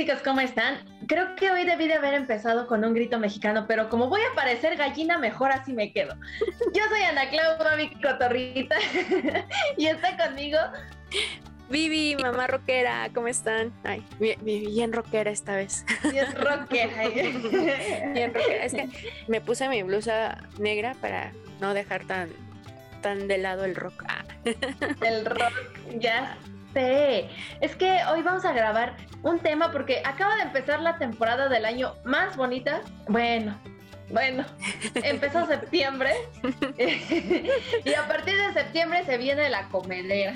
tóxicos, ¿cómo están? Creo que hoy debí de haber empezado con un grito mexicano, pero como voy a parecer gallina, mejor así me quedo. Yo soy Ana Clau, mi cotorrita, y está conmigo Vivi, mamá rockera, ¿cómo están? Ay, bien, rockera esta vez. Bien rockera. bien rockera. Es que me puse mi blusa negra para no dejar tan, tan de lado el rock. Ah. El rock, ya sé. Es que hoy vamos a grabar un tema porque acaba de empezar la temporada del año más bonita. Bueno, bueno, empezó septiembre y a partir de septiembre se viene la comedera.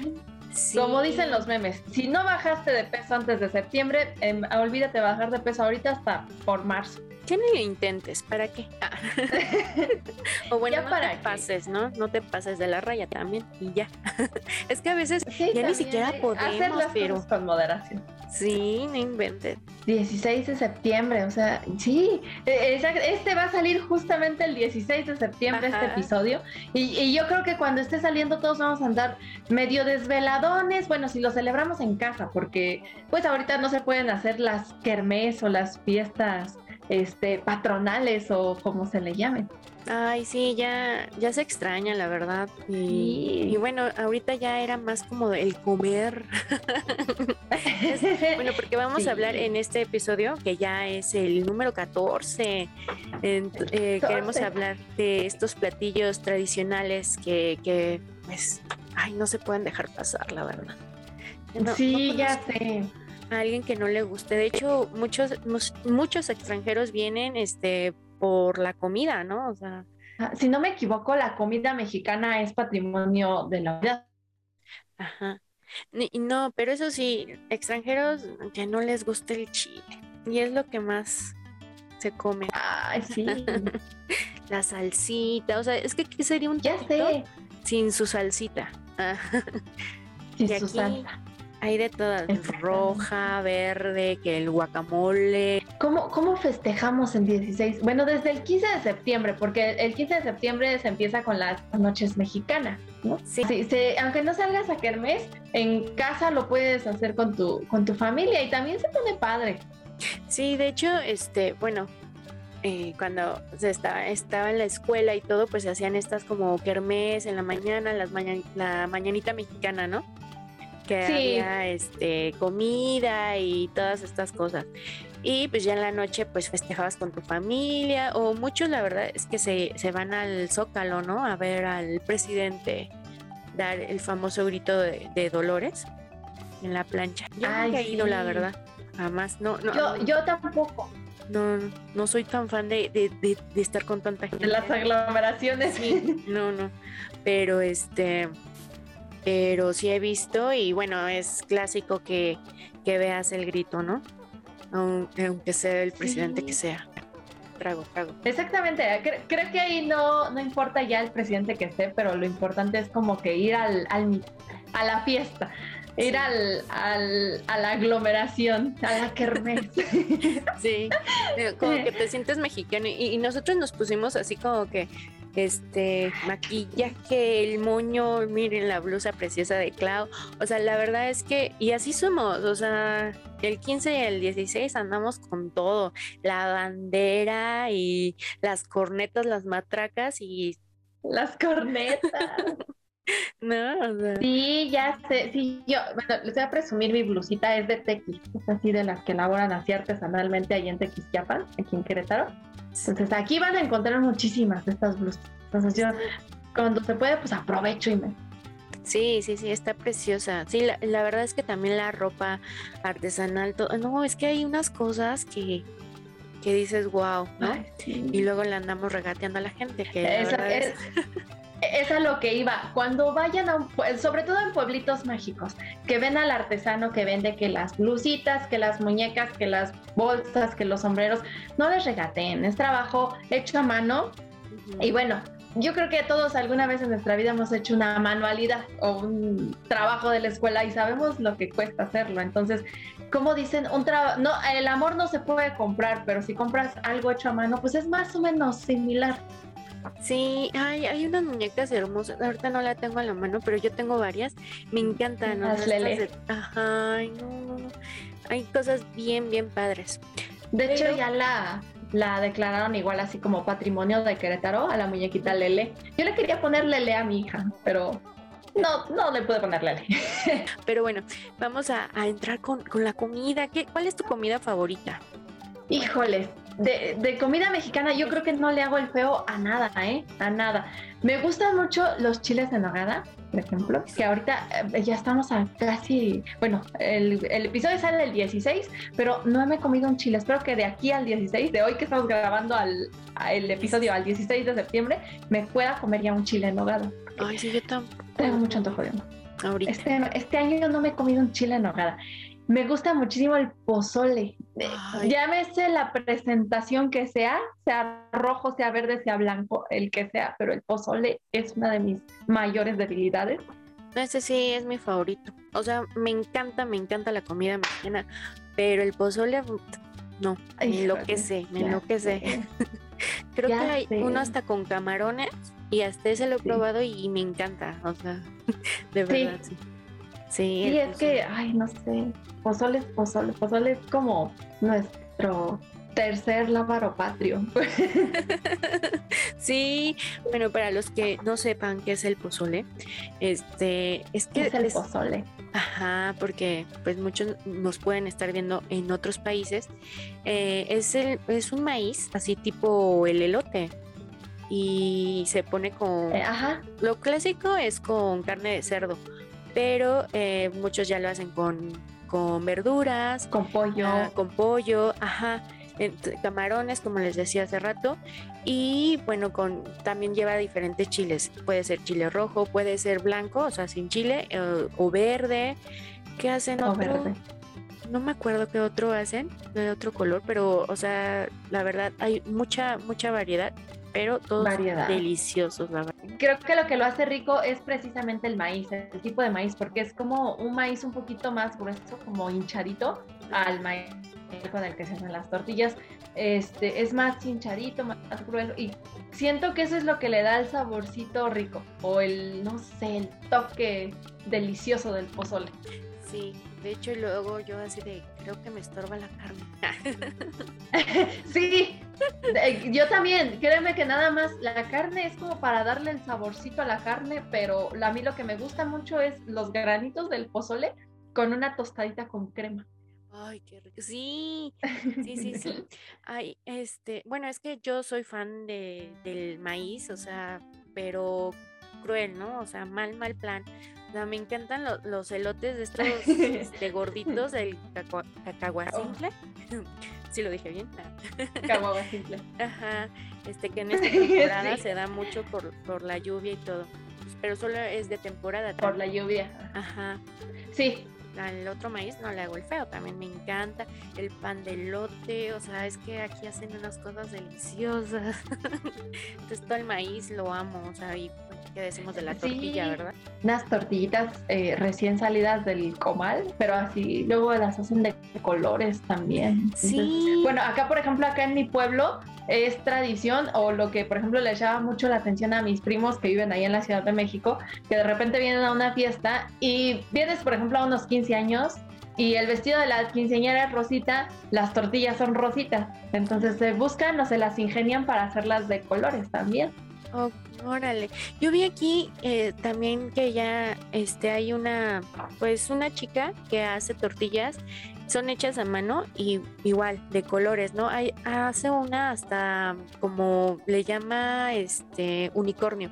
Como dicen los memes, si no bajaste de peso antes de septiembre, eh, olvídate bajar de peso ahorita hasta por marzo. Que ni lo intentes, ¿para qué? Ah. o bueno, no te pases, ¿no? No te pases de la raya también y ya. es que a veces ya ni siquiera podemos, hacer las pero con moderación. Sí, no inventes. 16 de septiembre, o sea, sí, e, este va a salir justamente el 16 de septiembre este episodio y, y, yo creo que cuando esté saliendo todos vamos a andar medio desveladones, bueno, si lo celebramos en casa, porque pues ahorita no se pueden hacer las kermés o las fiestas este, patronales o como se le llamen. Ay, sí, ya, ya se extraña, la verdad. Y, bueno, ahorita ya era más como el comer. bueno, porque vamos a hablar en este episodio, que ya es el número 14. Eh, queremos hablar de estos platillos tradicionales que, que, pues, ay, no se pueden dejar pasar, la verdad. sí, ya sé alguien que no le guste. De hecho, muchos, muchos extranjeros vienen este, por la comida, ¿no? O sea. Ah, si no me equivoco, la comida mexicana es patrimonio de la vida. Ajá. No, pero eso sí, extranjeros que no les guste el chile. Y es lo que más se come. Ay, sí. la salsita, o sea, es que ¿qué sería un ya sé. sin su salsita? sin su salsa. Hay de todas, roja, verde, que el guacamole. ¿Cómo, ¿Cómo festejamos el 16? Bueno, desde el 15 de septiembre, porque el 15 de septiembre se empieza con las noches mexicanas, ¿no? Sí. aunque no salgas a Kermés, en casa lo puedes hacer con tu, con tu familia y también se pone padre. Sí, de hecho, este, bueno, eh, cuando se estaba, estaba en la escuela y todo, pues se hacían estas como kermés en la mañana, las la mañanita mexicana, ¿no? Que había este, comida y todas estas cosas. Y pues ya en la noche pues festejabas con tu familia o muchos la verdad es que se, se van al zócalo, ¿no? A ver al presidente dar el famoso grito de, Dolores en la plancha. Yo nunca he ido, la verdad. Jamás, no, no. Yo, yo tampoco. No, no soy tan fan de, de, de, estar con tanta gente. De las aglomeraciones. Sí, no, no. Pero este, pero sí he visto y bueno, es clásico que, veas el grito, ¿no? Aunque sea el presidente que sea. Trago, trago. Exactamente, creo que ahí no, no importa ya el presidente que esté, pero lo importante es como que ir al, a la fiesta ir al, al, a la aglomeración, a la kermés. Sí, como que te sientes mexicano y, nosotros nos pusimos así como que este maquillaje, el moño, miren la blusa preciosa de Clau. O sea, la verdad es que, y así somos, o sea, el 15 y el 16 andamos con todo, la bandera y las cornetas, las matracas y... Las cornetas. No, Sí, ya sé. Sí, yo, bueno, les voy a presumir mi blusita, es de Tequis, es así de las que elaboran así artesanalmente ahí en Tequisquiapan, aquí en Querétaro. Entonces aquí van a encontrar muchísimas de estas blusas. Entonces yo, cuando se puede, pues aprovecho y me. Sí, sí, sí, está preciosa. Sí, la, verdad es que también la ropa artesanal, todo, no, es que hay unas cosas que, que dices, wow, ¿no? Y luego le andamos regateando a la gente. Que es, es a lo que iba. Cuando vayan a un, sobre todo en pueblitos mágicos, que ven al artesano que vende que las blusitas, que las muñecas, que las bolsas, que los sombreros, no les regateen, es trabajo hecho a mano. Y bueno, yo creo que todos alguna vez en nuestra vida hemos hecho una manualidad o un trabajo de la escuela y sabemos lo que cuesta hacerlo. Entonces, como dicen, un trabajo, no, el amor no se puede comprar, pero si compras algo hecho a mano, pues es más o menos similar. Sí, hay, hay unas muñecas hermosas. Ahorita no la tengo a la mano, pero yo tengo varias. Me encantan. ¿no? Las Lele. Ajá, ay, no. Hay cosas bien, bien padres. De hecho, ya la, la declararon igual así como patrimonio de Querétaro a la muñequita Lele. Yo le quería poner Lele a mi hija, pero no, no le pude poner Lele. Pero bueno, vamos a, a entrar con, con la comida. ¿Qué, ¿Cuál es tu comida favorita? Híjoles, de, de comida mexicana yo creo que no le hago el feo a nada, ¿eh? A nada. Me gustan mucho los chiles en nogada, por ejemplo, que ahorita eh, ya estamos a casi, bueno, el, el episodio sale el 16, pero no me he comido un chile. Espero que de aquí al 16, de hoy que estamos grabando al, el episodio al 16 de septiembre, me pueda comer ya un chile en nogada. Ay, sí, yo tampoco. Tengo mucho antojo de uno. Ahorita. Este, este año no me he comido un chile en nogada. Me gusta muchísimo el pozole. Eh, Ay. Llámese la presentación que sea, sea rojo, sea verde, sea blanco, el que sea, pero el pozole es una de mis mayores debilidades. Ese sí es mi favorito. O sea, me encanta, me encanta la comida mexicana, pero el pozole, no, me Híjole, enloquece, me enloquece. sé. Creo Ya que hay sé. uno hasta con camarones y hasta ese lo he Sí. probado y me encanta, o sea, de verdad, sí. Sí, Sí, el es que, ay, no sé, pozole es pozole, pozole es como nuestro tercer lábaro patrio. Sí, bueno, para los que no sepan qué es el pozole, este, es que ¿Qué es el es- pozole? Ajá, porque pues muchos nos pueden estar viendo en otros países. Eh, es, el, es un maíz, así tipo el elote. Y se pone con... Eh, ajá, Lo clásico es con carne de cerdo, pero eh, muchos ya lo hacen con, con verduras, con pollo. ah, con pollo, ajá, camarones, como les decía hace rato, y bueno, con también lleva diferentes chiles. Puede ser chile rojo, puede ser blanco, o sea, sin chile, eh, o verde. ¿Qué hacen o otro? verde. No me acuerdo qué otro hacen, de otro color, pero, o sea, la verdad, hay mucha, mucha variedad, pero todos Variedad. deliciosos, la verdad. Creo que lo que lo hace rico es precisamente el maíz, el tipo de maíz, porque es como un maíz un poquito más grueso, como hinchadito al maíz con el que se hacen las tortillas. Este es más hinchadito, más grueso y siento que eso es lo que le da el saborcito rico o el no sé, el toque delicioso del pozole. Sí, de hecho, luego yo así de, creo que me estorba la carne. Sí, yo también, créeme que nada más la carne es como para darle el saborcito a la carne, pero a mí lo que me gusta mucho es los granitos del pozole con una tostadita con crema. Ay, qué rico. Sí, sí, sí, sí. Ay, este, bueno, es que yo soy fan de, del maíz, o sea, pero cruel, ¿no? O sea, mal, mal plan. Me encantan lo- los elotes de estos este, gorditos cacua- cacahuacintle. Sí lo dije bien. Ah. Simple. Ajá, este que en esta temporada Sí. se da mucho por, por la lluvia y todo. Pero solo es de temporada. Por la lluvia. Ajá. Sí, Al otro maíz no le hago el feo, también me encanta. El pan de lote, o sea, es que aquí hacen unas cosas deliciosas. Entonces todo el maíz lo amo, o sea, y qué decimos de la tortilla, Sí. ¿verdad? unas tortillitas eh, recién salidas del comal, pero así luego las hacen de colores también. Entonces, Sí. Bueno, acá por ejemplo, acá en mi pueblo es tradición o lo que por ejemplo les llama mucho la atención a mis primos que viven ahí en la Ciudad de México, que de repente vienen a una fiesta y vienes por ejemplo a unos 15 años y el vestido de la quinceañera es rosita, las tortillas son rositas. Entonces se buscan o se las ingenian para hacerlas de colores también. Órale. Yo vi aquí eh, también que ya este, hay una, pues una chica que hace tortillas, son hechas a mano y igual de colores, ¿no? Hay, hace una hasta como le llama este unicornio.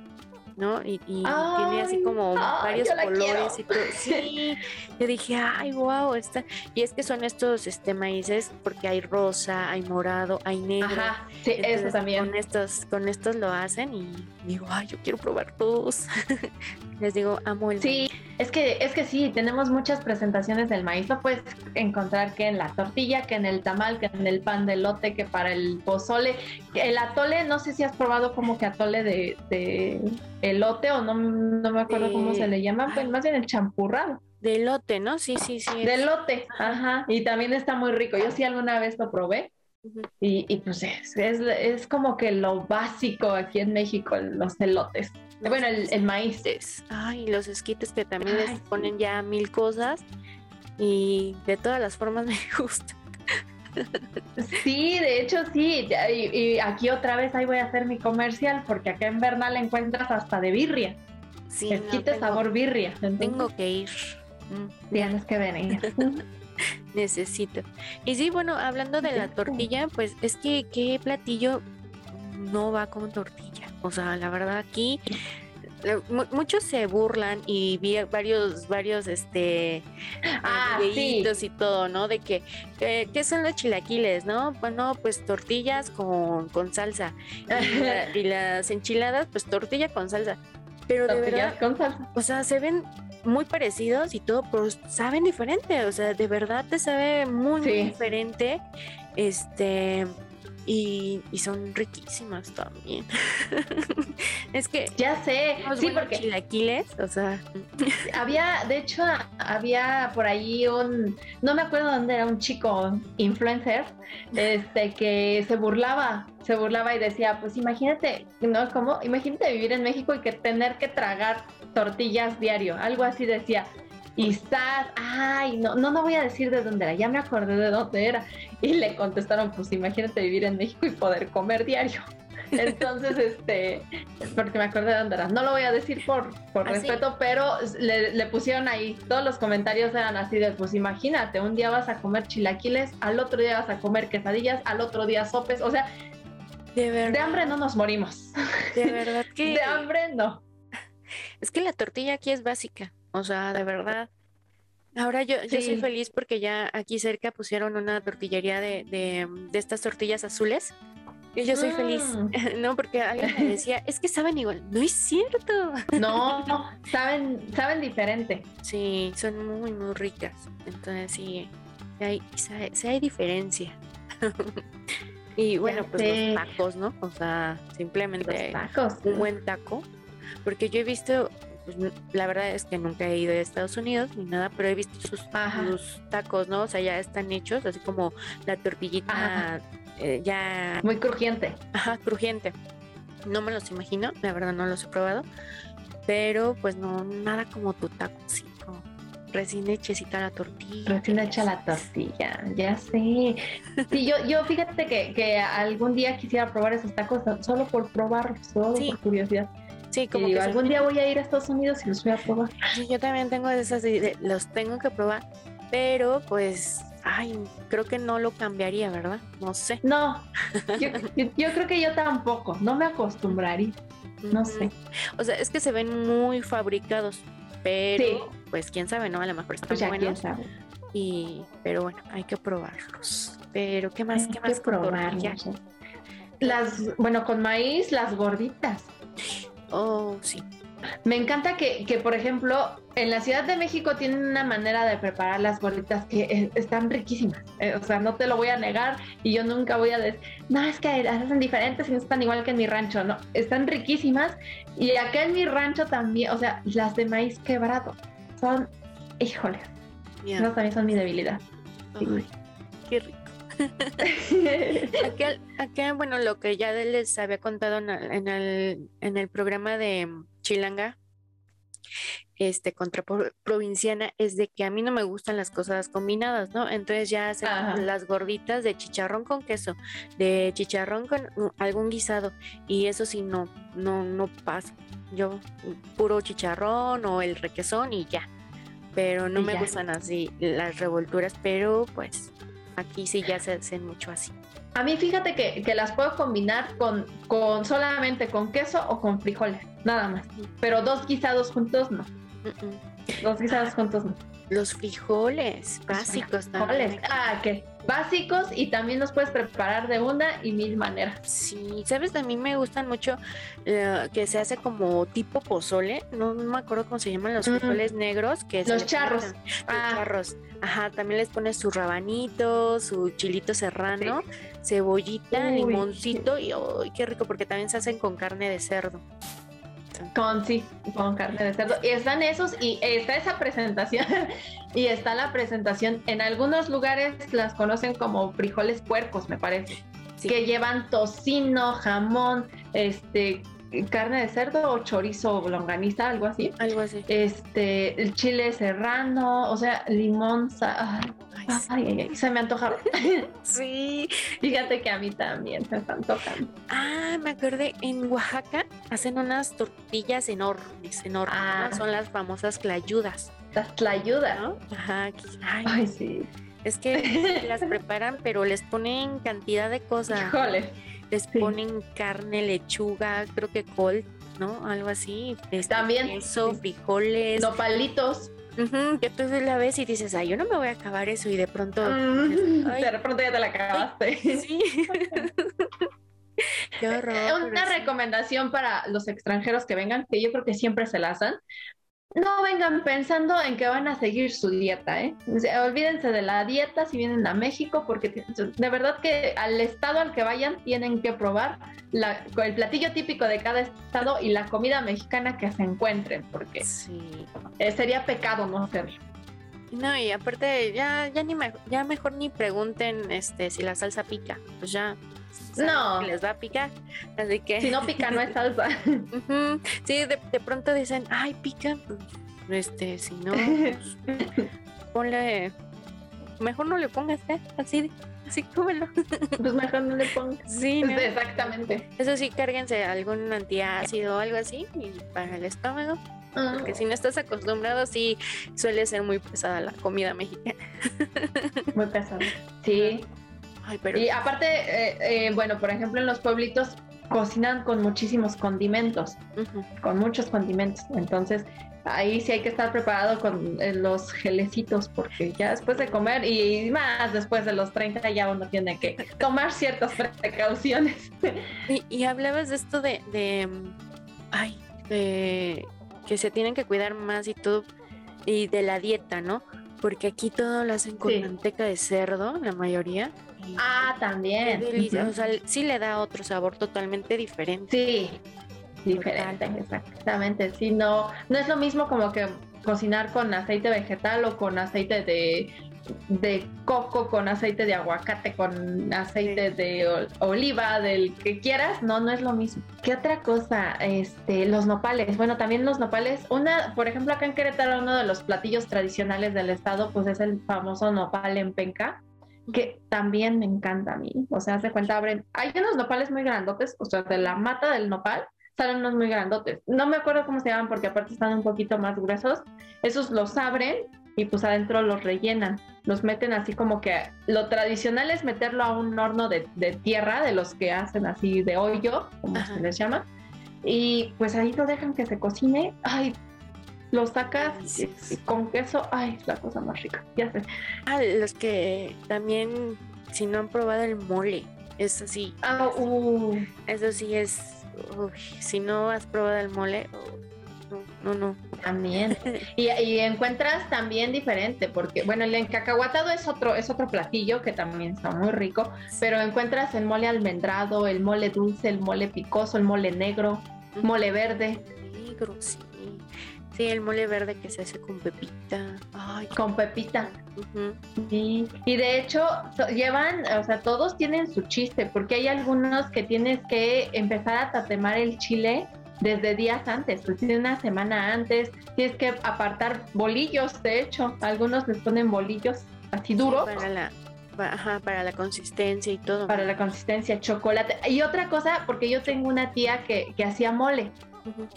¿No? Y, y tiene así como ay, varios colores y todo. Sí, yo dije, ay, wow, está. Y es que son estos este maíces porque hay rosa, hay morado, hay negro. Ajá, sí, eso también. Con estos, con estos lo hacen y digo, ay, yo quiero probar todos. Les digo, amo el Sí, es que, es que sí, tenemos muchas presentaciones del maíz. Lo puedes encontrar que en la tortilla, que en el tamal, que en el pan de lote, que para el pozole. El atole, no sé si has probado como que atole de, de elote o no, no me acuerdo cómo se le llama, pues más bien el champurrado. de elote, ¿no? Sí, sí, sí. De elote, ajá. Y también está muy rico. Yo sí alguna vez lo probé y, pues es, es, como que lo básico aquí en México, los elotes. Bueno, el, maíz. Ay, los esquites que también les ponen ya mil cosas y de todas las formas me gusta. Sí, de hecho sí, y, aquí otra vez ahí voy a hacer mi comercial porque acá en Bernal encuentras hasta de birria. Sí, Esquite sabor birria. tengo que ir. Mm, Tienes que venir. Necesito. Y sí, bueno, hablando de la tortilla, pues es que qué platillo no va con tortilla. O sea, la verdad aquí eh, muchos se burlan y vi varios, varios, este, ah, y todo, ¿no? De que, ¿qué son los chilaquiles, no? Bueno, pues tortillas con, con salsa. Y, las enchiladas, pues tortilla con salsa. Pero de verdad, con salsa. o sea, se ven muy parecidos y todo, pero saben diferente, o sea, de verdad te sabe muy, muy diferente. Este, y, son riquísimas también. es que ya sé, sí, porque chilaquiles, o sea, había, de hecho, había por ahí un, no me acuerdo dónde era un chico influencer, este que se burlaba, se burlaba y decía, pues imagínate, no, como, imagínate vivir en México y que tener que tragar tortillas diario, algo así decía. Y estás, ay, no, no, no voy a decir de dónde era, ya me acordé de dónde era. Y le contestaron, pues imagínate vivir en México y poder comer diario. Entonces, este, porque me acordé de dónde era. No lo voy a decir por, por ¿Ah, respeto, pero le, pusieron ahí, todos los comentarios eran así de, pues imagínate, un día vas a comer chilaquiles, al otro día vas a comer quesadillas, al otro día sopes, o sea, de, verdad, de hambre no nos morimos. De verdad que... de hambre no. Es que la tortilla aquí es básica. O sea, de verdad. Ahora yo, yo soy feliz porque ya aquí cerca pusieron una tortillería de, de, estas tortillas azules. Y yo soy feliz, mm. ¿no? Porque alguien me decía, es que saben igual. No es cierto. No, saben, saben diferente. Sí, son muy, muy ricas. Entonces sí, hay, sí hay diferencia. y bueno, pues los tacos, ¿no? O sea, simplemente un buen taco. Porque yo he visto pues, la verdad es que nunca he ido a Estados Unidos ni nada, pero he visto sus, tacos, ¿no? O sea, ya están hechos, así como la tortillita eh, ya... Muy crujiente. Ajá, crujiente. No me los imagino, la verdad no los he probado, pero pues no, nada como tu taco, sí, recién hechecita la tortilla. Recién hecha la tortilla, ya sé. Sí, yo, yo fíjate que, que, algún día quisiera probar esos tacos solo por probarlos, solo por curiosidad. Sí, como que algún día voy a ir a Estados Unidos y los voy a probar. Yo también tengo esas ideas, los tengo que probar, pero pues, ay, creo que no lo cambiaría, ¿verdad? No sé. No, yo, creo que yo tampoco, no me acostumbraría, no sé. O sea, es que se ven muy fabricados, pero pues quién sabe, ¿no? A lo mejor están pues buenos. Quién sabe. Y, pero bueno, hay que probarlos. Pero, ¿qué más? ¿Qué más probarlos? Las, bueno, con maíz, las gorditas. Oh, sí. Me encanta que, que, por ejemplo, en la Ciudad de México tienen una manera de preparar las gorditas que eh, están riquísimas. Eh, o sea, no te lo voy a negar y yo nunca voy a decir, no, es que las hacen diferentes y no están igual que en mi rancho. No, están riquísimas. Y acá en mi rancho también, o sea, las de maíz quebrado son, híjole, también son mi debilidad. qué rico. acá, bueno, lo que ya les había contado en el, en el, programa de Chilanga, este contra provinciana es de que a mí no me gustan las cosas combinadas, ¿no? Entonces ya hacen las gorditas de chicharrón con queso, de chicharrón con algún guisado y eso sí no no no pasa. Yo puro chicharrón o el requesón y ya. Pero no me gustan así las revolturas, pero pues Aquí sí ya se hacen mucho así. A mí fíjate que, que, las puedo combinar con, con solamente con queso o con frijoles, nada más. Pero dos guisados juntos no. Dos guisados juntos no. Los frijoles básicos frijoles. Ah, ¿qué? Básicos y también los puedes preparar de una y mil maneras. Sí, sabes, a mí me gustan mucho eh, que se hace como tipo pozole. No, me acuerdo cómo se llaman los frijoles negros. que Los charros. Los ah. charros. Ajá, también les pones su rabanito, su chilito serrano, cebollita, limoncito y ¡ay, qué rico! Porque también se hacen con carne de cerdo. Con sí, con carne de cerdo. Y están esos y está esa presentación y está la presentación. En algunos lugares las conocen como frijoles puercos, me parece. Que llevan tocino, jamón, este, carne de cerdo o chorizo longaniza, algo así. Algo así. Este, el chile serrano, o sea, limón, ay, se me antojaron. sí. Fíjate que a mí también se me antojan. Ah, me acordé, en Oaxaca hacen unas tortillas enormes, enormes. Ah. Son las famosas clayudas. Las clayudas. ¿no? Ajá, ay, sí. Es que las preparan, pero les ponen cantidad de cosas. Híjole les ponen carne, lechuga, creo que col, ¿no? Algo así. Este, También. Queso, frijoles. Nopalitos. que tú la ves y dices, ay, yo no me voy a acabar eso y de pronto... Mm, de pronto ya te la acabaste. sí. Qué horror. Una recomendación para los extranjeros que vengan, que yo creo que siempre se la hacen, no vengan pensando en que van a seguir su dieta, ¿eh? olvídense de la dieta si vienen a México, porque de verdad que al estado al que vayan tienen que probar el platillo típico de cada estado y la comida mexicana que se encuentren, porque eh, sería pecado no hacerlo. No, y aparte ya, ya ni ya mejor ni pregunten este si la salsa pica, pues ya no. les va a picar. Así que. Si no pica, no es salsa. Sí, de, pronto dicen, ay, pica. Este, si no, pues, ponle. Mejor no le pongas, ¿eh? Así, así cómelo. Pues mejor no le pongas. Sí, exactamente. Eso sí, cárguense algún antiácido o algo así para el estómago. Ah. Porque si no estás acostumbrado, sí suele ser muy pesada la comida mexicana. Muy pesada. Sí. Y aparte, eh, eh, bueno, por ejemplo, en los pueblitos cocinan con muchísimos condimentos, con muchos condimentos. Entonces, ahí sí hay que estar preparado con eh, los gelecitos, porque ya después de comer y más después de los 30 ya uno tiene que tomar ciertas precauciones. Y, hablabas de esto de, de, ay, de que se tienen que cuidar más y todo, y de la dieta, ¿no? Porque aquí todo lo hacen con manteca de cerdo, la mayoría. Ah, también. O sea, sí le da otro sabor totalmente diferente. Sí, diferente, exactamente. Sí, no, no es lo mismo como que cocinar con aceite vegetal o con aceite de, de coco, con aceite de aguacate, con aceite de oliva, del que quieras, no, no es lo mismo. ¿Qué otra cosa? Este, los nopales. Bueno, también los nopales. Una, por ejemplo, acá en Querétaro, uno de los platillos tradicionales del estado, pues es el famoso nopal en penca que también me encanta a mí. O sea, se cuenta, abren, hay unos nopales muy grandotes, o sea, de la mata del nopal salen unos muy grandotes. No me acuerdo cómo se llaman porque aparte están un poquito más gruesos. Esos los abren y pues adentro los rellenan. Los meten así como que lo tradicional es meterlo a un horno de, tierra, de los que hacen así de hoyo, como se les llama. Y pues ahí lo dejan que se cocine. Ay, lo sacas con queso, ay, es la cosa más rica, ya sé. Ah, los que también, si no han probado el mole, eso sí. Ah, uh. Eso sí es, si no has probado el mole, no, no. También. Y, y, encuentras también diferente, porque, bueno, el encacahuatado es otro, es otro platillo que también está muy rico, pero encuentras el mole almendrado, el mole dulce, el mole picoso, el mole negro, mole verde. Negro, sí. Sí, el mole verde que se hace con pepita. Ay, con pepita. Sí. Y de hecho, llevan, o sea, todos tienen su chiste, porque hay algunos que tienes que empezar a tatemar el chile desde días antes, pues una semana antes, tienes que apartar bolillos, de hecho, algunos les ponen bolillos así duros. para la, ajá, para la consistencia y todo. Para la consistencia, chocolate. Y otra cosa, porque yo tengo una tía que, que hacía mole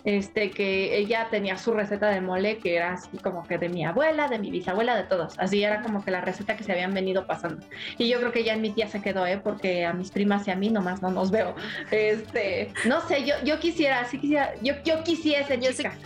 este, que ella tenía su receta de mole que era así como que de mi abuela, de mi bisabuela, de todos. Así era como que la receta que se habían venido pasando. Y yo creo que ya en mi tía se quedó, ¿eh? Porque a mis primas y a mí nomás no nos veo. Este, no sé, yo, yo quisiera, sí quisiera, yo, yo quisiese, yo chica.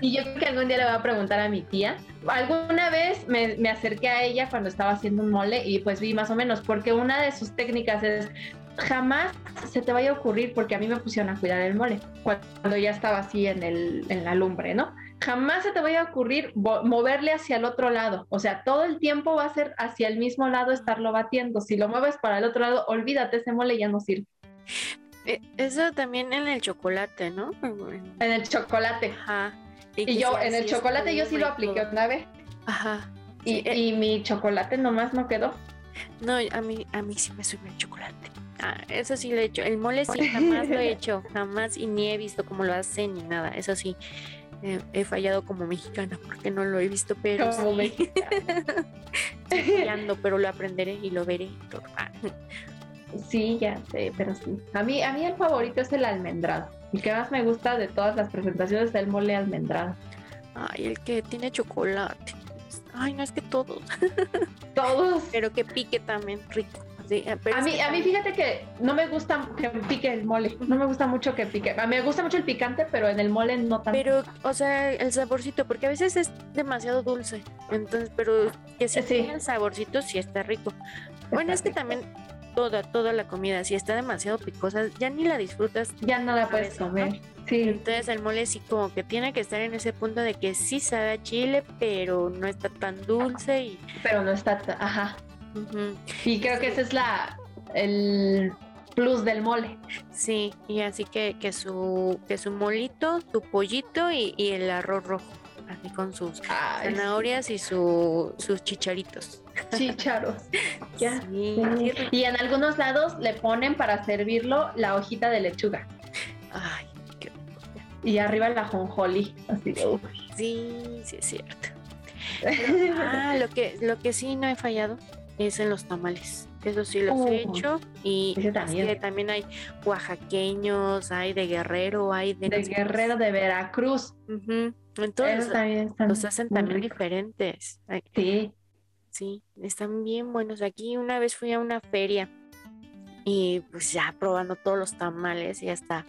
y yo creo que algún día le voy a preguntar a mi tía. Alguna vez me, me acerqué a ella cuando estaba haciendo un mole y pues vi más o menos, porque una de sus técnicas es jamás se te vaya a ocurrir, porque a mí me pusieron a cuidar el mole cuando ya estaba así en, el, en la lumbre, ¿no? Jamás se te vaya a ocurrir moverle hacia el otro lado. O sea, todo el tiempo va a ser hacia el mismo lado estarlo batiendo. Si lo mueves para el otro lado, olvídate, ese mole ya no sirve. Eh, eso también en el chocolate, ¿no? En el chocolate. Ajá. Y, yo, en el chocolate, yo sí lo apliqué una vez. Ajá. Y, y, mi chocolate nomás no quedó. No, a mí, a mí sí me sube el chocolate. Ah, eso sí lo he hecho. El mole sí jamás lo he hecho, jamás y ni he visto cómo lo hacen ni nada. Eso sí, eh, he fallado como mexicana porque no lo he visto, pero como sí. Estoy fallando, pero lo aprenderé y lo veré. Sí, ya sé, pero sí. A mí, a mí el favorito es el almendrado. El que más me gusta de todas las presentaciones es el mole almendrado. Ay, el que tiene chocolate. Ay, no es que todos. Todos. Pero que pique también rico. Sí, a mí, a mí fíjate que no me gusta que pique el mole, no me gusta mucho que pique. A mí me gusta mucho el picante, pero en el mole no tanto. Pero, o sea, el saborcito, porque a veces es demasiado dulce, entonces, pero que si Sí. el saborcito sí está rico. Bueno, es que rico. también toda, toda la comida, si está demasiado picosa, ya ni la disfrutas. Ya no la puedes comer. Sí, Entonces el mole sí como que tiene que estar en ese punto de que sí sabe a chile, pero no está tan dulce y... pero no está, ta- ujú, Y creo que ese es la el plus del mole. Sí, y así que, que su que su molito, su pollito y, y el arroz rojo, así con sus Ay, zanahorias y su, sus chicharitos. chícharos. Ya Sí. Y en algunos lados le ponen para servirlo la hojita de lechuga Ay, qué- y arriba la jonjolí. Así de, sí, sí es cierto. Pero, ah, lo que, lo que sí no he fallado es en los tamales. Eso sí los he Uh, hecho. Y ese es también. que también hay oaxaqueños, hay de Guerrero, hay de... Guerrero de Veracruz. más. Ujú. Entonces también los hacen también diferentes. Sí. Sí, están bien buenos. Aquí una vez fui a una feria y pues ya probando todos los tamales y hasta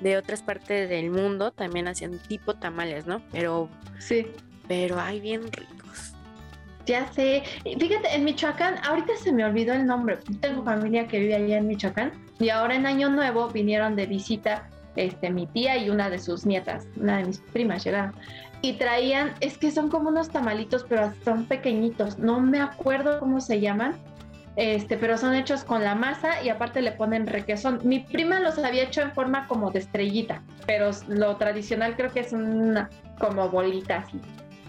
de otras partes del mundo también hacían tipo tamales, ¿no? Pero, Sí. pero hay bien ricos. Ya sé. Fíjate, en Michoacán, ahorita se me olvidó el nombre. Tengo familia que vive allá en Michoacán y ahora en Año Nuevo vinieron de visita este, mi tía y una de sus nietas, una de mis primas llegaron. Y traían, es que son como unos tamalitos, pero son pequeñitos. No me acuerdo cómo se llaman, este, pero son hechos con la masa y aparte le ponen requesón. Mi prima los había hecho en forma como de estrellita, pero lo tradicional creo que es una como bolita así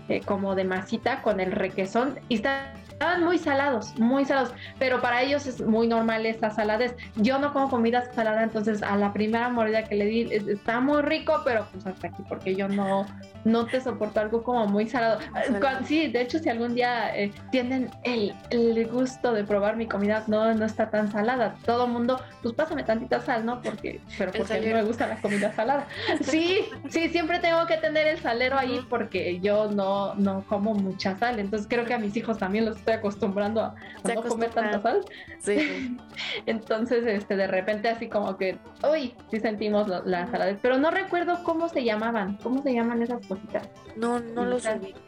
eh, como de masita con el requesón y está- estaban muy salados, muy salados, pero para ellos es muy normal esa saladez. Yo no como comida salada, entonces a la primera mordida que le di es- está muy rico, pero pues hasta aquí porque yo no no te soporto algo como muy salado. Cuan- sí, de hecho si algún día eh, tienen el, el gusto de probar mi comida, no no está tan salada. Todo mundo, pues pásame tantita sal, ¿no? Porque pero porque a mí salero. me gusta la comida salada. Sí, sí, siempre tengo que tener el salero ahí porque yo no, no como mucha sal. Entonces creo que a mis hijos también los estoy acostumbrando a, no comer tanta sal. Sí. Entonces, este, de repente así como que, uy, sí sentimos la, la. Pero no recuerdo cómo se llamaban, cómo se llaman esas cositas. No, no los Están- ubico.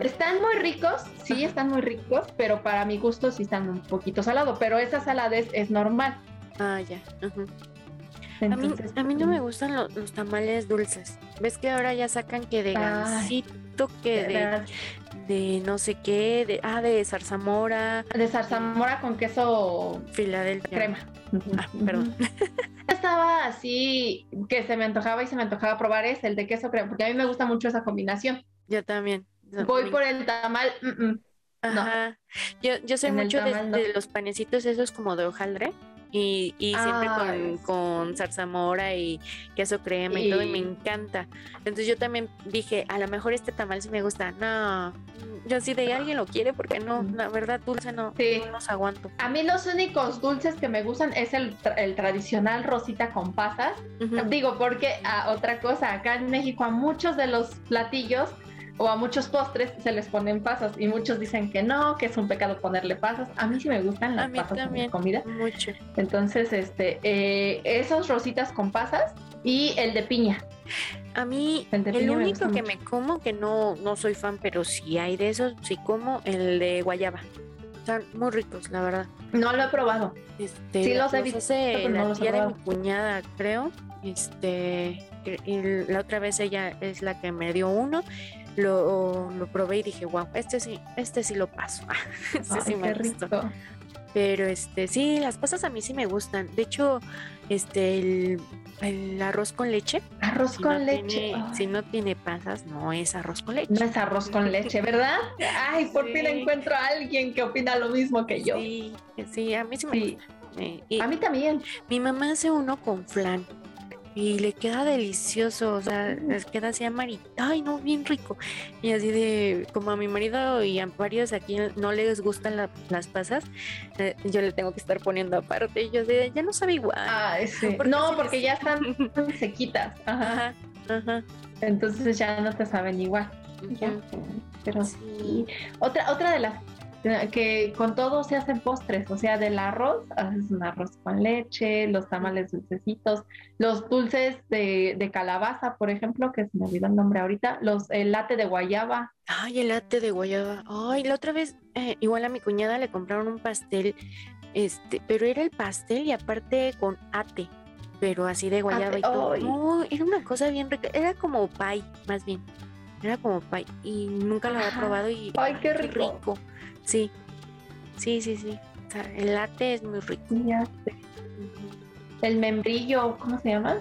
Están muy ricos, sí, Ajá. están muy ricos, pero para mi gusto sí están un poquito salados. Pero esa saladez es normal. Ah, ya. ujú. A mí, a mí no me gustan lo- los tamales dulces. ¿Ves que ahora ya sacan que de gansito, que de, de, no sé qué, de, ah, de zarzamora, de zarzamora con queso Filadelfia. crema. Ah, perdón. Estaba así que se me antojaba y se me antojaba probar ese, el de queso crema, porque a mí me gusta mucho esa combinación. Yo también. No, Voy por el tamal, mm, mm. no. Ajá. Yo, yo soy En mucho de, no. de los panecitos esos como de hojaldre y, y siempre con, con zarzamora y queso crema y todo y me encanta. Entonces yo también dije, a lo mejor este tamal sí me gusta. No, yo así de alguien lo quiere porque no, la verdad dulce no, Sí. no los aguanto. A mí los únicos dulces que me gustan es el, tra- el tradicional rosita con pasas. Digo, porque a otra cosa, acá en México a muchos de los platillos o a muchos postres se les ponen pasas y muchos dicen que no, que es un pecado ponerle pasas. A mí sí me gustan A las mí pasas en también. la comida. Mucho. Entonces, este, eh, esos rositas con pasas y el de piña. A mí, El me único gusta que mucho. me como, que no, no soy fan, pero sí hay de esos, sí como el de guayaba. Están muy ricos, la verdad. No lo he probado. Este, Sí, los he visto, hace no la tía de mi cuñada, creo. Este, y la otra vez ella es la que me dio uno lo, lo probé y dije, wow, este sí, este sí lo paso. este Ay, sí me gustó. rico. Pero este, sí, las pasas a mí sí me gustan. De hecho, este, el, el arroz con leche. Arroz si con no leche. tiene- si no tiene pasas, no es arroz con leche. No es arroz con leche, ¿verdad? Ay, por fin encuentro a alguien que opina lo mismo que yo. Sí, sí, a mí sí me Sí. gusta. Eh, y A mí también. mi mamá hace uno con flan y le queda delicioso, o sea, les queda así amarito, ay no, bien rico. Y así de, como a mi marido y a varios aquí no les gustan la- las pasas, eh, yo le tengo que estar poniendo aparte. Y yo de, ya no sabe igual. Ah, sí. ¿Por qué No, porque ya están sequitas. Ajá. Ajá, ajá. Entonces ya no te saben igual. Ya. Pero Sí. Otra, otra de las que con todo se hacen postres, o sea, del arroz, haces un arroz con leche, los tamales dulcecitos, los dulces de, de calabaza, por ejemplo, que se me olvidó el nombre ahorita, los el latte de guayaba. Ay, el latte de guayaba. Ay, la otra vez, eh, igual a mi cuñada le compraron un pastel, este, pero era el pastel y aparte con ate, pero así de guayaba y todo. ay. No, era una cosa bien rica, era como pie, más bien. Era como pie y nunca lo había probado y Ay, qué rico. Sí, sí, sí, sí. O sea, el latte es muy rico. Ya sé. Ujú. El membrillo, ¿cómo se llama?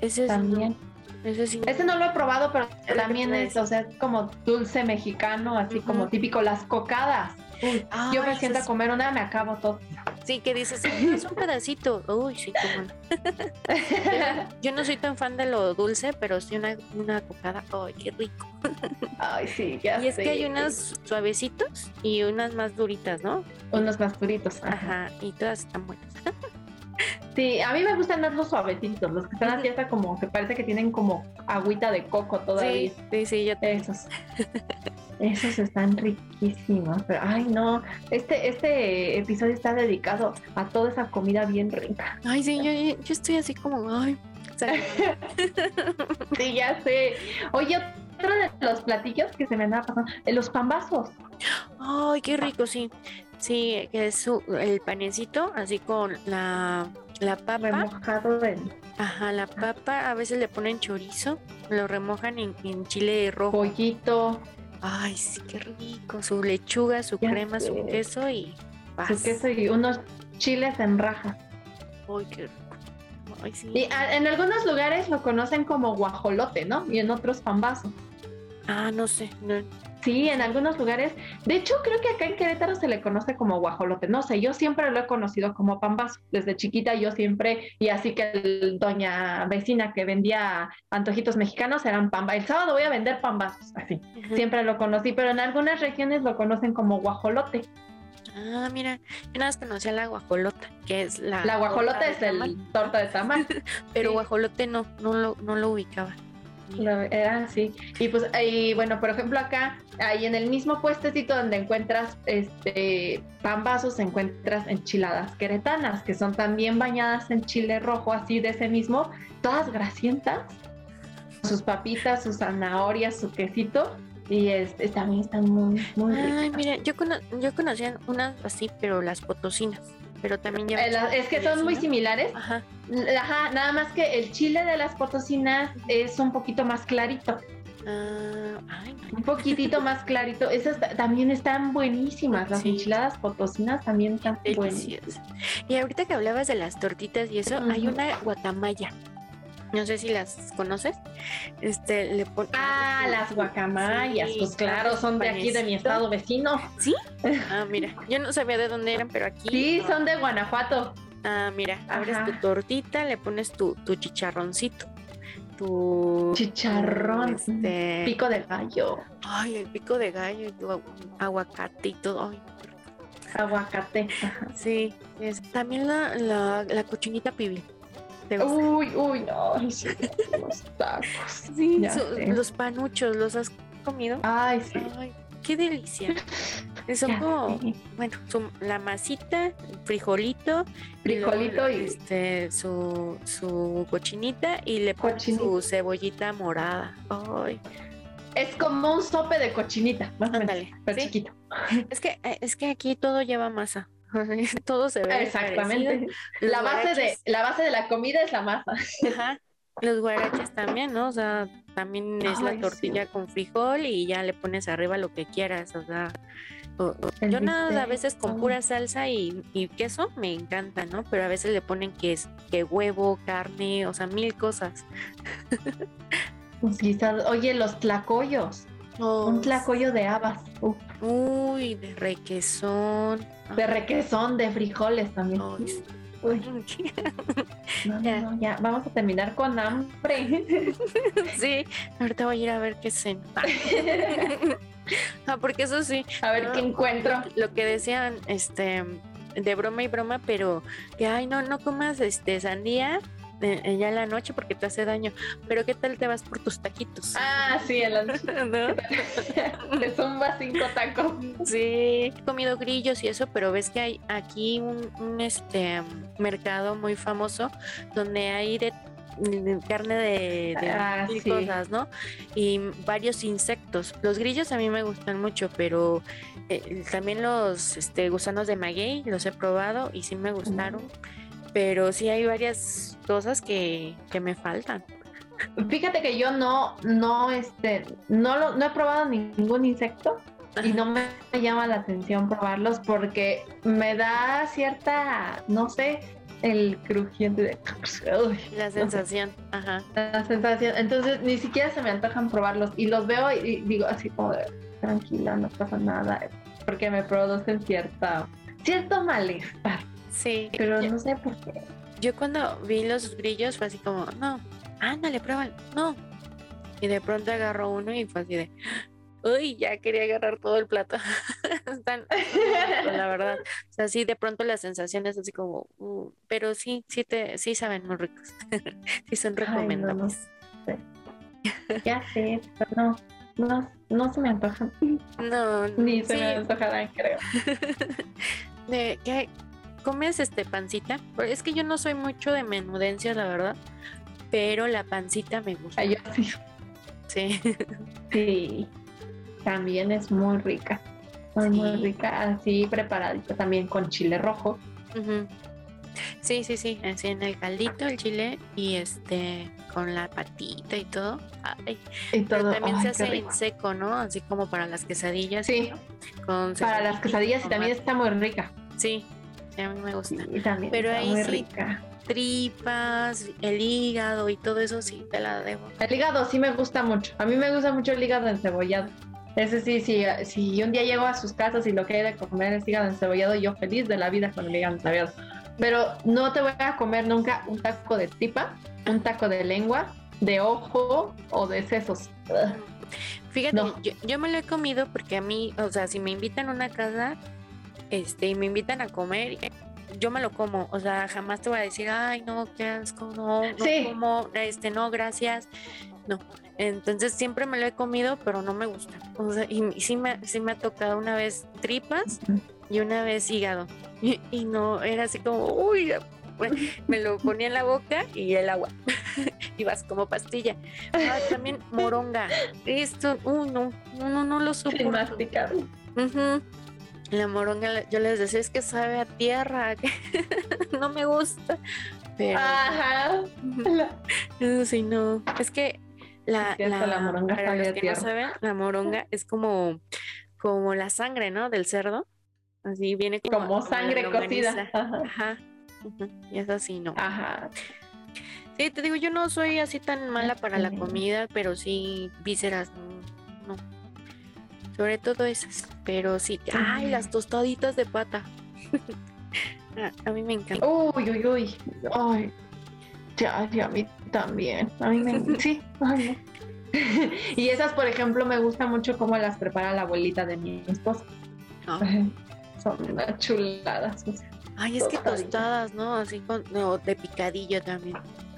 Ese sí, También. no, ese sí. Ese no lo he probado, pero también es, o sea, es como dulce mexicano, así como típico, las cocadas. Uy, yo me siento a comer una, me acabo todo. Sí, que dices, "Ay, es un pedacito. Uy, sí, cómo no. Yo no soy tan fan de lo dulce, pero sí una, una cocada. ¡Ay, qué rico! Ay, sí, ya Y es que hay unas suavecitos y unas más duritas, ¿no? Unos más duritos. ajá. Ajá, y todas están buenas. Sí, a mí me gustan más los suavecitos, los que están así hasta como que parece que tienen como agüita de coco todavía. Sí, sí, sí, yo también. Esos. Esos están riquísimos. Pero, ay, no. Este, este episodio está dedicado a toda esa comida bien rica. Ay, sí, yo, yo estoy así como, ay. Sí, ya sé. Oye, otro de los platillos que se me andaba pasando, eh, los pambazos. Ay, qué rico, sí. Sí, que es su- el panecito, así con la, la papa. remojado en Ajá, la papa. A veces le ponen chorizo, lo remojan en, en chile rojo. pollito, Ay, sí, qué rico. Su lechuga, su Ya crema, su queso y su queso y unos chiles en rajas. Ay, qué rico. Ay, sí. Y a- en algunos lugares lo conocen como guajolote, ¿no? Y en otros pambazos. Ah, no sé. no- Sí, en algunos lugares. De hecho, creo que acá en Querétaro se le conoce como guajolote. No sé, yo siempre lo he conocido como pambazo. Desde chiquita yo siempre, y así que el- doña vecina que vendía antojitos mexicanos eran pamba. El sábado voy a vender pambazos, así. Siempre lo conocí, pero en algunas regiones lo conocen como guajolote. Ah, mira. Yo nada más conocía la guajolota, que es la. La guajolota es el tamal, torta de tamal. Pero sí. guajolote no, no lo, no lo ubicaba. Lo- Era así. Y pues, y bueno, por ejemplo, acá, ahí en el mismo puestecito donde encuentras este pambazos, encuentras enchiladas queretanas, que son también bañadas en chile rojo, así de ese mismo, todas grasientas, sus papitas, sus zanahorias, su quesito, y este, también están muy, muy Ay, ricas. mira, yo, cono- yo conocía unas así, pero las potosinas. Pero también ya. Eh, la- Es que son muy similares. Ajá. Ajá, nada más que el chile de las potosinas es un poquito más clarito. Ay, no. un poquitito más clarito. Esas ta- también están buenísimas. Las Sí. enchiladas potosinas también están buenísimas. Delicioso. Y ahorita que hablabas de las tortitas y eso, hay una guacamaya. No sé si las conoces. Este, le pon- Ah, las guacamayas, Sí, pues claro, son de aquí, de mi estado vecino. Ah, mira, yo no sabía de dónde eran, pero aquí. Sí, son de Guanajuato. Ah, mira, abres tu tortita, le pones tu, tu chicharroncito. Tu. Chicharrón, Este. pico de gallo, Ay, el pico de gallo y tu agu- aguacate y todo. Ay, aguacate. Ajá. Sí, es- también la, la, la cochinita pibil. ¿Te gusta? Uy, uy, no, ay, sí, los tacos. sí, los panuchos, ¿los has comido? Ay, sí. Ay, qué delicia. Son ya como, bueno, su- la masita, frijolito, y luego, Frijolito y este, su, su cochinita y le ponen su cebollita morada. Ay, es como un sope de cochinita, más o menos, pero sí. chiquito. Es que eh, es que aquí todo lleva masa. todo se ve Exactamente. parecido. La base de la base de la comida es la masa. ajá, los guaraches también, ¿no? O sea, también es la tortilla con frijol y ya le pones arriba lo que quieras, o sea, yo nada, a veces con pura salsa y, queso me encanta, ¿no? Pero a veces le ponen que, que huevo, carne, o sea, mil cosas. Pues oye, los tlacoyos. Un tlacoyo de habas. Uy, de requesón. De requesón, de frijoles también. Uy. No, ya. No, ya, vamos a terminar con hambre. sí, ahorita voy a ir a ver qué cena. ah, porque eso sí. A ver qué encuentro. Lo que decían, este, de broma y broma, pero que ay no, no comas este sandía eh, ya en la noche porque te hace daño. Pero ¿qué tal te vas por tus taquitos? Ah, sí, en la noche. te zumba cinco tacos. Sí, he comido grillos y eso, pero ves que hay aquí un, este mercado muy famoso donde hay de carne de, ah, cosas, ¿no? Y varios insectos. Los grillos a mí me gustan mucho, pero eh, también los este, gusanos de maguey los he probado y sí me gustaron pero sí hay varias cosas que, me faltan. Fíjate que yo no, no, este, no, no he probado ningún insecto y no me llama la atención probarlos porque me da cierta, no sé, el crujiente de... la sensación, ajá. La sensación, entonces ni siquiera se me antojan probarlos y los veo y, digo así como de, tranquila, no pasa nada, porque me producen cierta, cierto malestar. Sí. Pero no sé por qué. Yo cuando vi los grillos fue así como, no, ándale, pruébalo, no. Y de pronto agarró uno y fue así de, uy, ya quería agarrar todo el plato. Están, la verdad. O sea, sí, de pronto la sensación es así como, uh, pero sí, sí, te, sí saben muy ricos. sí son recomendables. Ya sé, pero no, no, no se me antojan. No, ni se me antojarán, creo. De, ¿qué, comes este pancita, es que yo no soy mucho de menudencia, la verdad, pero la pancita me gusta. Ay, yo sí. Sí. Sí. También es muy rica. Muy, muy rica, así preparadita también con chile rojo. Sí, sí, sí, así en el caldito, el chile y este con la patita y todo. y todo. Pero también se hace en seco, ¿no? Así como para las quesadillas. Sí. para las quesadillas y también está muy rica. Sí, a mí me gusta. también Pero ahí muy sí, rica. tripas, el hígado y todo eso sí te la debo. El hígado sí me gusta mucho. A mí me gusta mucho el hígado encebollado. Ese sí, sí, si un día llego a sus casas y lo que hay de comer es hígado encebollado, yo feliz de la vida con el hígado encebollado. Pero no te voy a comer nunca un taco de tripa, un taco de lengua, de ojo o de sesos. Fíjate, yo, yo, me lo he comido porque a mí, o sea, si me invitan a una casa, este, y me invitan a comer, yo me lo como, o sea, jamás te voy a decir, ay, no, qué asco, no, no como, este, no, gracias, no. Entonces siempre me lo he comido, pero no me gusta. O sea, y, sí, me, sí me ha tocado una vez tripas y una vez hígado. Y, no, era así como, uy, me lo ponía en la boca y el agua. y vas como pastilla. Ah, también moronga. Esto, uh, no, no, no, lo supo. La moronga, yo les decía, es que sabe a tierra, que no me gusta. Pero, Ajá. Eso sí, no. Es que la, la, moronga sabe a tierra. la moronga es como, como la sangre, ¿no? Del cerdo. Así viene como, como sangre cocida. Ajá. Y es así, ¿no? Ajá. Sí, te digo, yo no soy así tan mala para la comida, pero sí vísceras, no sobre todo esas. Pero sí, ay, las tostaditas de pata. a, mí me encanta. Uy, uy, uy. Ay, ya, ya, a mí también. A mí me sí, ay, y esas, por ejemplo, me gusta mucho cómo las prepara la abuelita de mi esposa. Ah. Son unas chuladas. Ay, es que tostadas, ¿no? Así con, no, de picadillo también.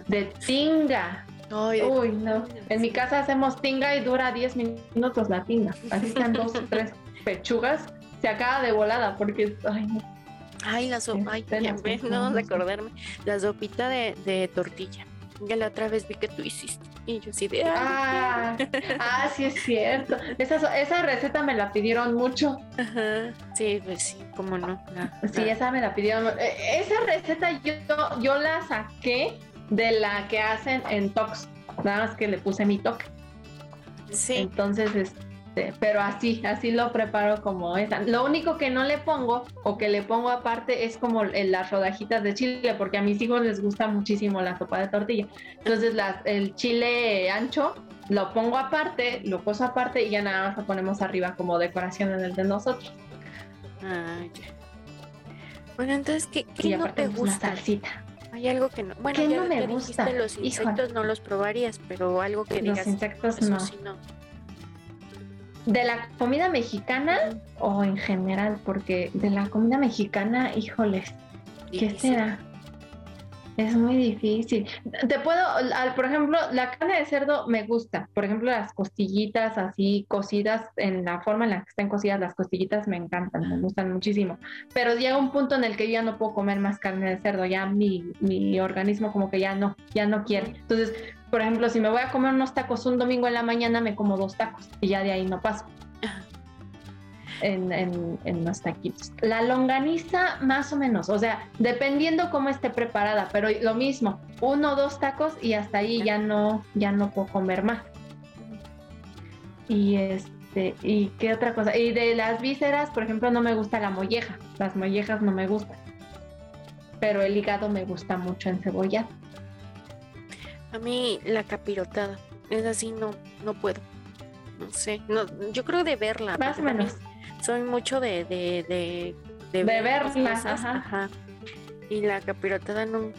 De tinga. Uy, no. En mi casa hacemos tinga y dura 10 minutos la tinga. Así sean dos o tres pechugas, se acaba de volada porque. Ay, no. Ay, la sopa, ay, ya no recordarme. La sopita de, tortilla. Ya la otra vez vi que tú hiciste. Y yo sí de. Ah, ah, sí, es cierto. Esa, esa receta me la pidieron mucho. Ajá. Sí, pues sí, cómo no. sí, esa me la pidieron. E, esa receta yo, yo la saqué de la que hacen en Tox. Nada más que le puse mi toque. Sí. Entonces, este, pero así, así lo preparo como esa. Lo único que no le pongo o que le pongo aparte es como las rodajitas de chile, porque a mis hijos les gusta muchísimo la sopa de tortilla. Entonces, las, el chile ancho lo pongo aparte, lo poso aparte y ya nada más lo ponemos arriba como decoración en el de nosotros. Ah, ya. Bueno, entonces, ¿qué, qué no te gusta? salsita. Hay algo que no. Bueno, ¿Qué no me gusta? Los insectos no los probarías, pero algo que digas. Los insectos no. ¿De la comida mexicana o en general? Porque de la comida mexicana, híjoles, ¿qué será? Es muy difícil. Te puedo, por ejemplo, la carne de cerdo me gusta. Por ejemplo, las costillitas así cocidas en la forma en la que están cocidas las costillitas me encantan, me gustan muchísimo. Pero llega un punto en el que yo ya no puedo comer más carne de cerdo, ya mi, mi organismo como que ya no, ya no quiere. Entonces, por ejemplo, si me voy a comer unos tacos un domingo en la mañana, me como dos tacos y ya de ahí no paso en, en, en, los taquitos. La longaniza, más o menos, o sea, dependiendo cómo esté preparada, pero lo mismo, uno o dos tacos y hasta ahí ya no, ya no puedo comer más. Y este, y qué otra cosa, y de las vísceras, por ejemplo, no me gusta la molleja, las mollejas no me gustan, pero el hígado me gusta mucho en cebolla. A mí la capirotada, es así, no, no puedo. No sé, no, yo creo de verla. Más o menos soy mucho de de de, de, ver ajá. Y la capirotada no,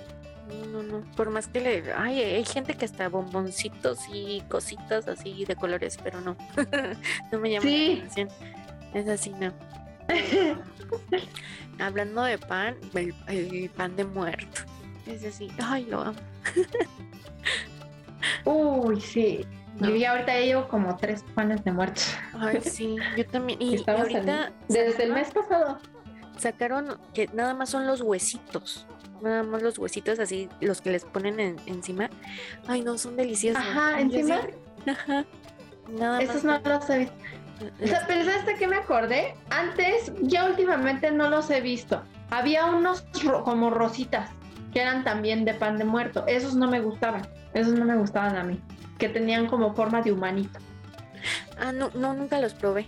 no, no, por más que le, ay, hay gente que está bomboncitos y cositas así de colores, pero no, no me llama la atención. Es así, no. Hablando de pan, el, pan de muerto. Es así, ay, lo amo. Uy, sí. Yo ya ahorita llevo como tres panes de muertos. Ay, sí, yo también. Y, ahorita. Desde el mes pasado. Sacaron que nada más son los huesitos. Nada más los huesitos así, los que les ponen encima. Ay, no, son deliciosos. Ajá, encima. Ajá. Nada Esos no los he visto. O sea, pero ¿sabes de qué me acordé? Antes, ya últimamente no los he visto. Había unos como rositas que eran también de pan de muerto. Esos no me gustaban. Esos no me gustaban a mí que tenían como forma de humanito. Ah, no, no, nunca los probé.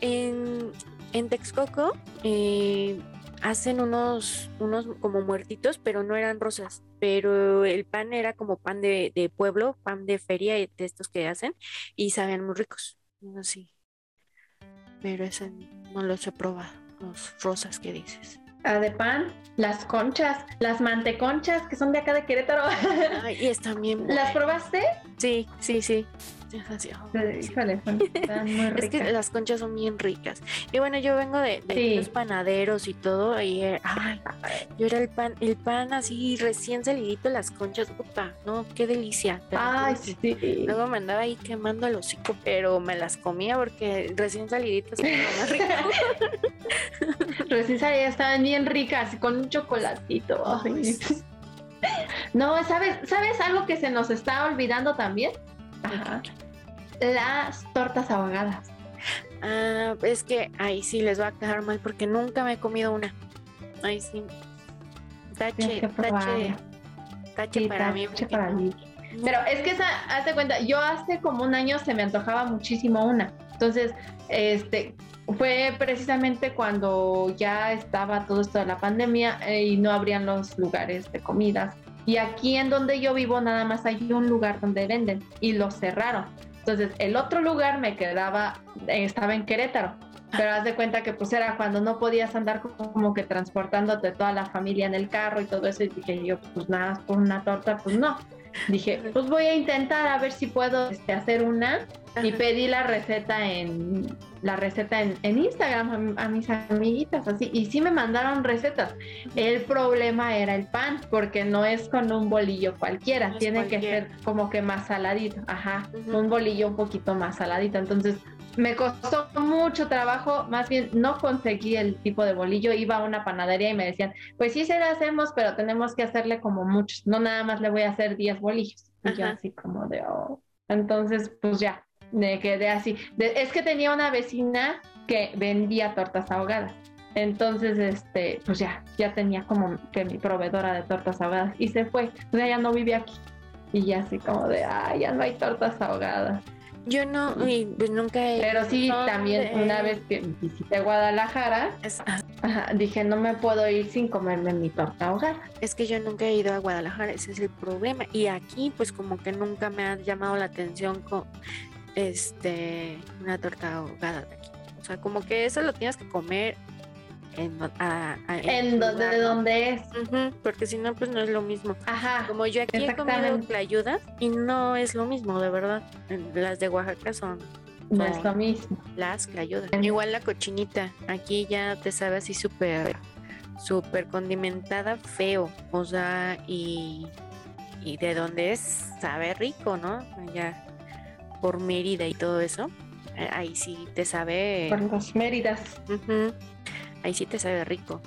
En, en Texcoco eh, hacen unos, unos como muertitos, pero no eran rosas. Pero el pan era como pan de, pueblo, pan de feria de estos que hacen, y sabían muy ricos. Así. Pero ese no los he probado, los rosas que dices de pan, las conchas, las manteconchas que son de acá de Querétaro. Ay, y están bien. ¿Las probaste? Sí, sí, sí. Híjole, están muy ricas. Es que las conchas son bien ricas. Y bueno, yo vengo de, los panaderos y todo. Y eh, ay, yo era el pan, el pan así recién salidito, las conchas, puta, no, qué delicia. Ay, sí. Luego me andaba ahí quemando el hocico, pero me las comía porque recién saliditas más rico. recién saliditas estaban bien ricas, con un chocolatito. No, ¿sabes, ¿sabes algo que se nos está olvidando también? Las tortas ahogadas. Ah, es que ahí sí les va a quedar mal porque nunca me he comido una. Ahí sí. Tache, tache, tache para mí. Para mí. Pero es que esa, hazte cuenta, yo hace como un año se me antojaba muchísimo una. Entonces, este, fue precisamente cuando ya estaba todo esto de la pandemia eh, y no abrían los lugares de comidas y aquí en donde yo vivo nada más hay un lugar donde venden y lo cerraron. Entonces el otro lugar me quedaba, estaba en Querétaro. Pero haz de cuenta que pues era cuando no podías andar como que transportándote toda la familia en el carro y todo eso. Y dije yo, pues nada, por una torta, pues no. Dije, pues voy a intentar a ver si puedo este, hacer una y pedí la receta en la receta en, Instagram a, mis amiguitas así y sí me mandaron recetas. El problema era el pan porque no es con un bolillo cualquiera, tiene que ser como que más saladito, ajá, un bolillo un poquito más saladito. Entonces me costó mucho trabajo, más bien no conseguí el tipo de bolillo, iba a una panadería y me decían, pues sí se lo hacemos, pero tenemos que hacerle como muchos, no nada más le voy a hacer 10 bolillos. Y yo así como de, oh. Entonces, pues ya, me quedé así. es que tenía una vecina que vendía tortas ahogadas. Entonces, este, pues ya, ya tenía como que mi proveedora de tortas ahogadas y se fue. O sea, ya no vive aquí. Y ya así como de, ah, ya no hay tortas ahogadas. Yo no, y pues nunca he Pero sí, también una vez que visité Guadalajara, Es, ajá, dije, no me puedo ir sin comerme mi torta ahogada. es que yo nunca he ido a Guadalajara, ese es el problema. Y aquí, pues como que nunca me ha llamado la atención con este una torta ahogada de aquí. O sea, como que eso lo tienes que comer en, do- a- a- En tu donde, lugar, ¿no? donde es. Porque si no, pues no es lo mismo. Ajá. Como yo aquí he comido tlayudas y no es lo mismo, de verdad. Las de Oaxaca son No es lo mismo. las clayudas. Igual la cochinita, aquí ya te sabe así súper, súper condimentada, feo. O sea, y, y de donde es, sabe rico, ¿no? Allá por Mérida y todo eso. eh, Ahí sí te sabe. Por los Méridas. Ahí sí te sabe rico.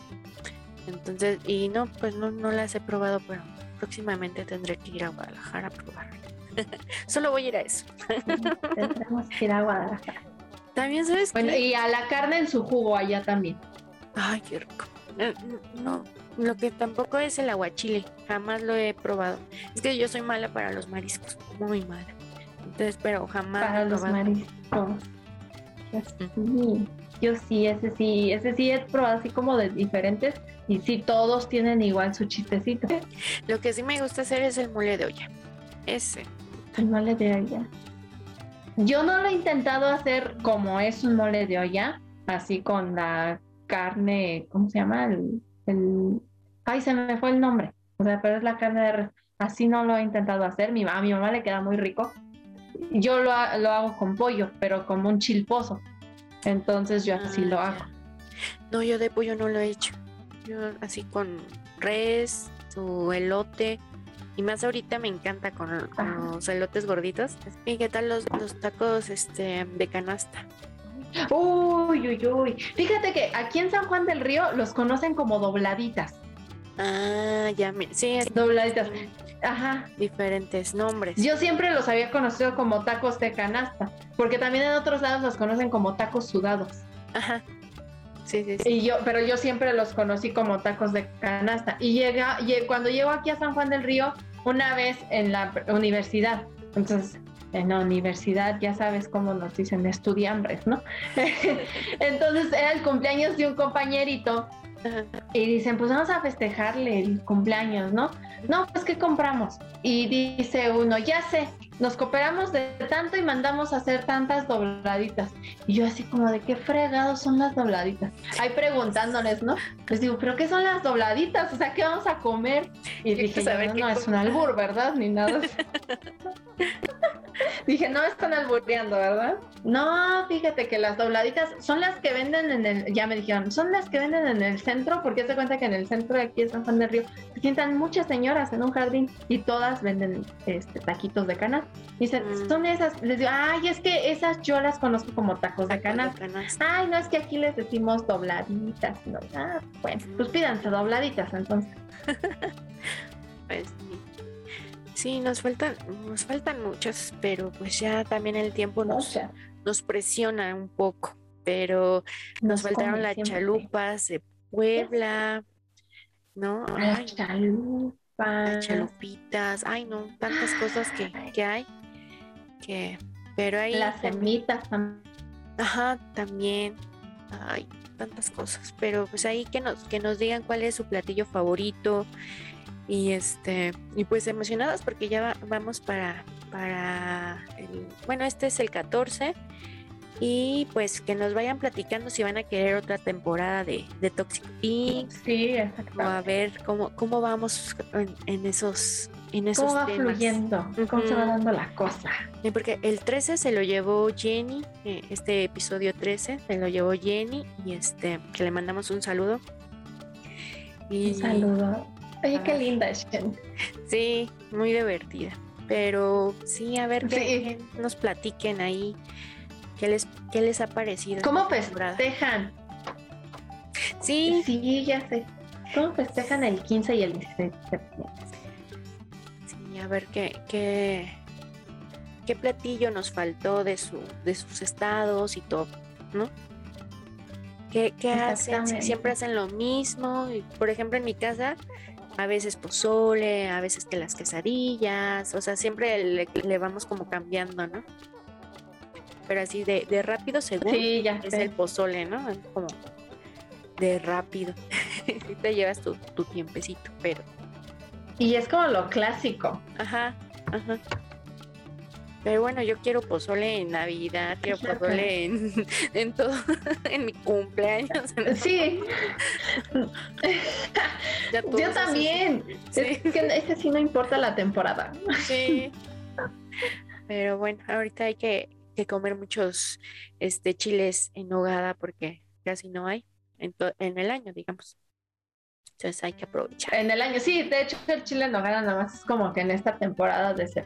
Entonces, y no, pues no, no las he probado, pero próximamente tendré que ir a Guadalajara a probar. Solo voy a ir a eso. Tendremos que ir a Guadalajara. También sabes Bueno, qué? y a la carne en su jugo allá también. Ay, qué rico. Eh, No, lo que tampoco es el aguachile, jamás lo he probado. Es que yo soy mala para los mariscos, muy mala. Entonces, pero jamás Para he los probado. mariscos. Sí, yo sí, ese sí, ese sí he probado así como de diferentes y sí todos tienen igual su chistecito. Lo que sí me gusta hacer es el mole de olla. Ese. El mole de olla. Yo no lo he intentado hacer como es un mole de olla, así con la carne, ¿cómo se llama? El, el- ay, se me fue el nombre. O sea, pero es la carne de res. Así no lo he intentado hacer. Mi, a mi mamá le queda muy rico. Yo lo, lo hago con pollo, pero como un chilpozo. Entonces yo así Ah, lo ya. hago. No, yo de pollo no lo he hecho. Yo así con res, su elote. Y más ahorita me encanta con, con los elotes gorditos. ¿Y qué tal los, los tacos este, de canasta? Uy, uy, uy. Fíjate que aquí en San Juan del Río los conocen como dobladitas. Ah, ya me... Sí, es Dobladitas. Ajá. diferentes nombres. Yo siempre los había conocido como tacos de canasta, porque también en otros lados los conocen como tacos sudados. Ajá. Sí, sí, sí. Y yo, pero yo siempre los conocí como tacos de canasta. Y llega, lle- cuando llego aquí a San Juan del Río, una vez en la universidad, entonces en la universidad ya sabes cómo nos dicen estudiambres, ¿no? entonces era el cumpleaños de un compañerito Ajá. y dicen, pues vamos a festejarle el cumpleaños, ¿no? No, pues ¿qué compramos? Y dice uno, ya sé, nos cooperamos de tanto y mandamos a hacer tantas dobladitas. Y yo así como, ¿de qué fregados son las dobladitas? Ahí preguntándoles, ¿no? Les digo, ¿pero qué son las dobladitas? O sea, ¿qué vamos a comer? Y dije, no, no es un albur, ¿verdad? Ni nada. Dije, no están albureando, ¿verdad? No, fíjate que las dobladitas son las que venden en el, ya me dijeron, son las que venden en el centro, porque se cuenta que en el centro de aquí de San Juan del Río se sientan muchas señoras en un jardín y todas venden este, taquitos de canasta. Y dicen, Mm. son esas. Les digo, ay, es que esas yo las conozco como tacos de canasta. canasta. Ay, no, es que aquí les decimos dobladitas. No, ah, bueno, pues pídanse dobladitas entonces. Pues, sí. Sí, nos faltan, nos faltan muchas, pero pues ya también el tiempo nos, sea, nos presiona un poco. Pero nos, faltaron las siempre. chalupas de Puebla, ¿no? Las chalupas. las chalupitas, ay no, tantas cosas que, que hay. Que, pero ahí Las semitas también. Ajá, también. Ay, tantas cosas. Pero pues ahí que nos, que nos digan cuál es su platillo favorito. Y este, y pues emocionadas porque ya va- vamos para, para el, bueno, este es el 14. Y pues que nos vayan platicando si van a querer otra temporada de, de Toxic Pink. Sí, O a ver cómo, cómo vamos en, en esos, en esos ¿Cómo va temas. fluyendo? ¿Cómo se va dando la cosa? Porque el 13 se lo llevó Jenny, eh, este episodio 13 se lo llevó Jenny y este que le mandamos un saludo. Y Un saludo. Oye, qué Ay. linda es Jen. sí, muy divertida. Pero sí, a ver que, Sí. nos platiquen ahí qué les, qué les ha parecido. ¿Cómo festejan? Sí, Sí, ya sé. ¿Cómo festejan el 15 y el 16 de septiembre? sí, a ver qué, qué, qué platillo nos faltó de su, de sus estados y todo, ¿no? ¿Qué, qué hacen? Si siempre hacen lo mismo. Por ejemplo, en mi casa, a veces pozole, a veces que las quesadillas, o sea, siempre le, le vamos como cambiando, ¿no? pero así de, de rápido según Sí, ya es sé. el pozole, ¿no? Como de rápido. Te llevas tu, tu tiempecito, pero Y es como lo clásico. ajá, ajá. Pero bueno, yo quiero pozole en Navidad, quiero pozole en, en todo, en mi cumpleaños. en- Sí, ya yo también. Sí. Es que ese sí no importa la temporada. Sí. Pero bueno, ahorita hay que, que comer muchos este chiles en nogada porque casi no hay en, en el año, digamos. Entonces hay que aprovechar. En el año, sí, de hecho el chile en nogada nada más es como que en esta temporada de ser.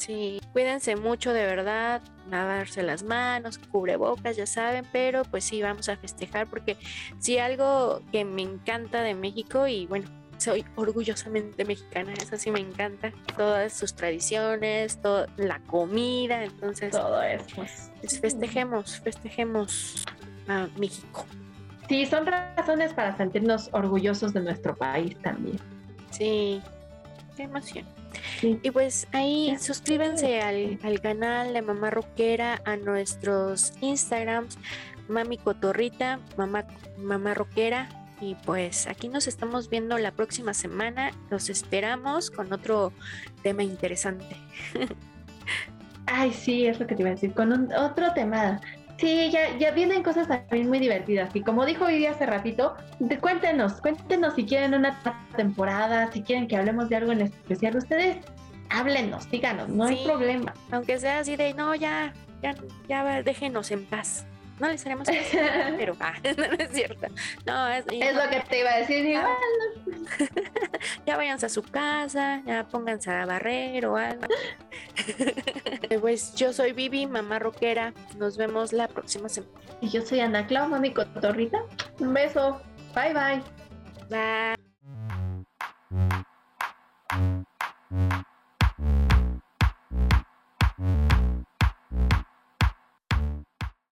Sí, cuídense mucho de verdad, lavarse las manos, cubrebocas, ya saben, pero pues sí, vamos a festejar porque sí, algo que me encanta de México y bueno, soy orgullosamente mexicana, eso sí me encanta, todas sus tradiciones, toda la comida, entonces todo eso. pues, festejemos, festejemos a México. Sí, son razones para sentirnos orgullosos de nuestro país también. Sí, qué emoción. Sí. Y pues ahí suscríbanse al, al canal de Mamá Roquera, a nuestros Instagrams, Mami Cotorrita, Mamá, Mamá Roquera. Y pues aquí nos estamos viendo la próxima semana. Los esperamos con otro tema interesante. Ay, sí, es lo que te iba a decir. Con un- otro tema. Sí, ya, ya vienen cosas también muy divertidas. Y como dijo Vivi hace ratito, cuéntenos, cuéntenos si quieren una temporada, si quieren que hablemos de algo en especial. Ustedes háblenos, díganos, no hay problema. Aunque sea así de, no, ya, ya, ya déjenos en paz no les haremos caso, pero ah, no, es cierto. No, es, lo que te iba a decir, ya, igual. ya váyanse a su casa, ya pónganse a barrer o algo. Eh, pues yo soy Vivi, mamá rockera. Nos vemos la próxima semana. Y yo soy Ana Clau, mami cotorrita. Un beso. Bye bye. Bye.